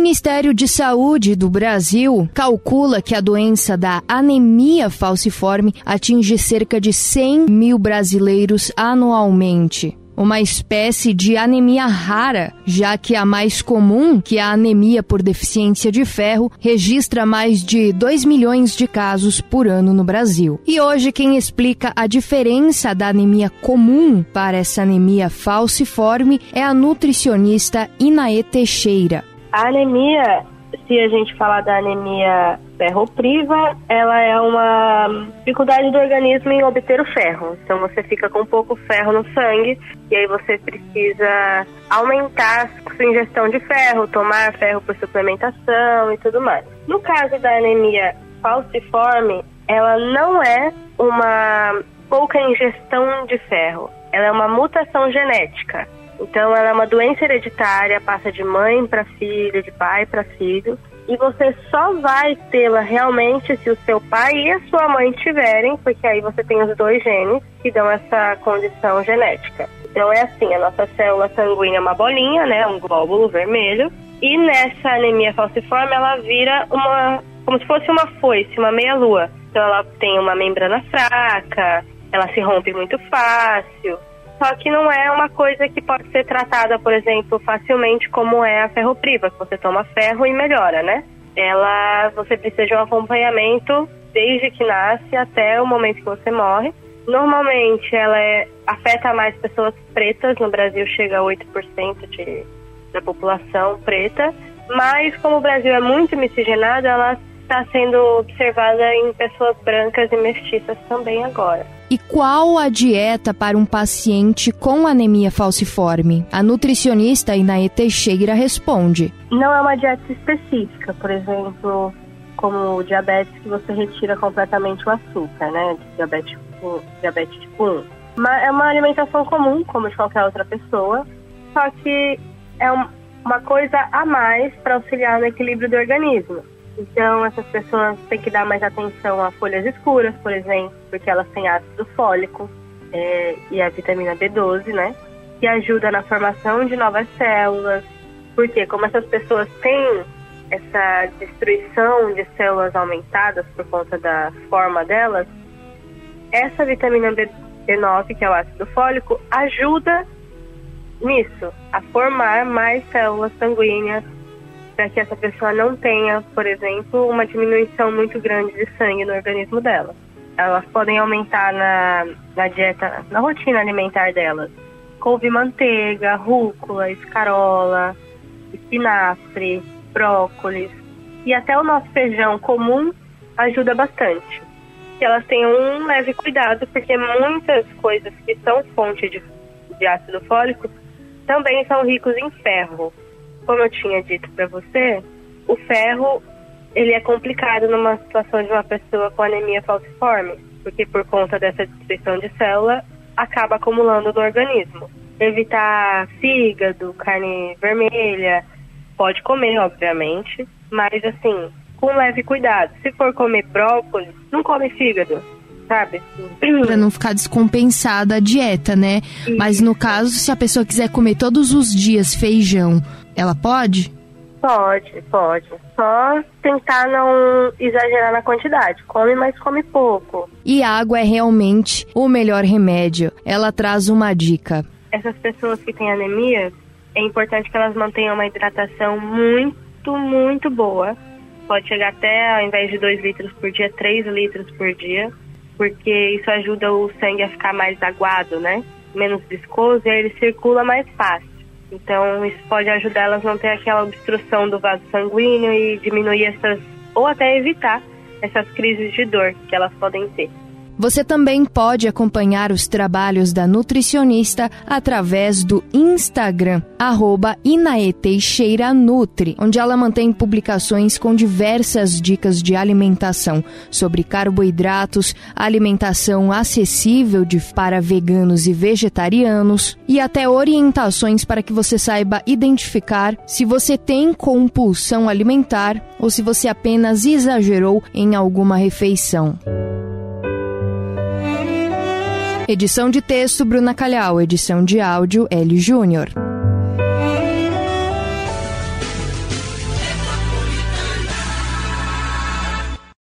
Ministério de Saúde do Brasil calcula que a doença da anemia falciforme atinge cerca de 100 mil brasileiros anualmente uma espécie de anemia rara, já que a mais comum, que é a anemia por deficiência de ferro, registra mais de 2 milhões de casos por ano no Brasil. E hoje quem explica a diferença da anemia comum para essa anemia falciforme é a nutricionista Inaê Teixeira. A anemia se a gente falar da anemia ferropriva, ela é uma dificuldade do organismo em obter o ferro. Então você fica com pouco ferro no sangue e aí você precisa aumentar a sua ingestão de ferro, tomar ferro por suplementação e tudo mais. No caso da anemia falciforme, ela não é uma pouca ingestão de ferro, ela é uma mutação genética. Então, ela é uma doença hereditária, passa de mãe para filho, de pai para filho. E você só vai tê-la realmente se o seu pai e a sua mãe tiverem, porque aí você tem os dois genes que dão essa condição genética. Então é assim, a nossa célula sanguínea é uma bolinha, né, um glóbulo vermelho, e nessa anemia falciforme ela vira uma como se fosse uma foice, uma meia-lua. Então ela tem uma membrana fraca, ela se rompe muito fácil, só que não é uma coisa que pode ser tratada, por exemplo, facilmente como é a ferropriva, que você toma ferro e melhora, né? Ela, você precisa de um acompanhamento desde que nasce até o momento que você morre. Normalmente ela é, afeta mais pessoas pretas, no Brasil chega a 8% de, da população preta, mas como o Brasil é muito miscigenado, ela está sendo observada em pessoas brancas e mestiças também agora. E qual a dieta para um paciente com anemia falciforme? A nutricionista Inaê Teixeira responde. Não é uma dieta específica, por exemplo, como o diabetes que você retira completamente o açúcar, né? Diabetes, diabetes tipo 1. Mas é uma alimentação comum, como de qualquer outra pessoa, só que é uma coisa a mais para auxiliar no equilíbrio do organismo. Então, essas pessoas têm que dar mais atenção a folhas escuras, por exemplo, porque elas têm ácido fólico é, e a vitamina B12, né? Que ajuda na formação de novas células. Porque, como essas pessoas têm essa destruição de células aumentadas por conta da forma delas, essa vitamina B9, que é o ácido fólico, ajuda nisso, a formar mais células sanguíneas para que essa pessoa não tenha, por exemplo, uma diminuição muito grande de sangue no organismo dela. Elas podem aumentar na, na dieta, na rotina alimentar delas. Couve manteiga, rúcula, escarola, espinafre, brócolis e até o nosso feijão comum ajuda bastante. Que elas tenham um leve cuidado, porque muitas coisas que são fonte de, de ácido fólico também são ricos em ferro como eu tinha dito para você, o ferro ele é complicado numa situação de uma pessoa com anemia falciforme, porque por conta dessa destruição de célula acaba acumulando no organismo. Evitar fígado, carne vermelha, pode comer, obviamente, mas assim, com leve cuidado. Se for comer brócolis, não come fígado, sabe? Pra não ficar descompensada a dieta, né? Isso. Mas no caso, se a pessoa quiser comer todos os dias feijão, ela pode? Pode, pode. Só tentar não exagerar na quantidade. Come, mas come pouco. E água é realmente o melhor remédio. Ela traz uma dica. Essas pessoas que têm anemia, é importante que elas mantenham uma hidratação muito, muito boa. Pode chegar até, ao invés de 2 litros por dia, 3 litros por dia. Porque isso ajuda o sangue a ficar mais aguado, né? Menos viscoso e aí ele circula mais fácil. Então, isso pode ajudar elas a não ter aquela obstrução do vaso sanguíneo e diminuir essas, ou até evitar essas crises de dor que elas podem ter. Você também pode acompanhar os trabalhos da nutricionista através do Instagram, arroba onde ela mantém publicações com diversas dicas de alimentação sobre carboidratos, alimentação acessível de, para veganos e vegetarianos e até orientações para que você saiba identificar se você tem compulsão alimentar ou se você apenas exagerou em alguma refeição. Edição de texto Bruna Calhau, edição de áudio L Júnior.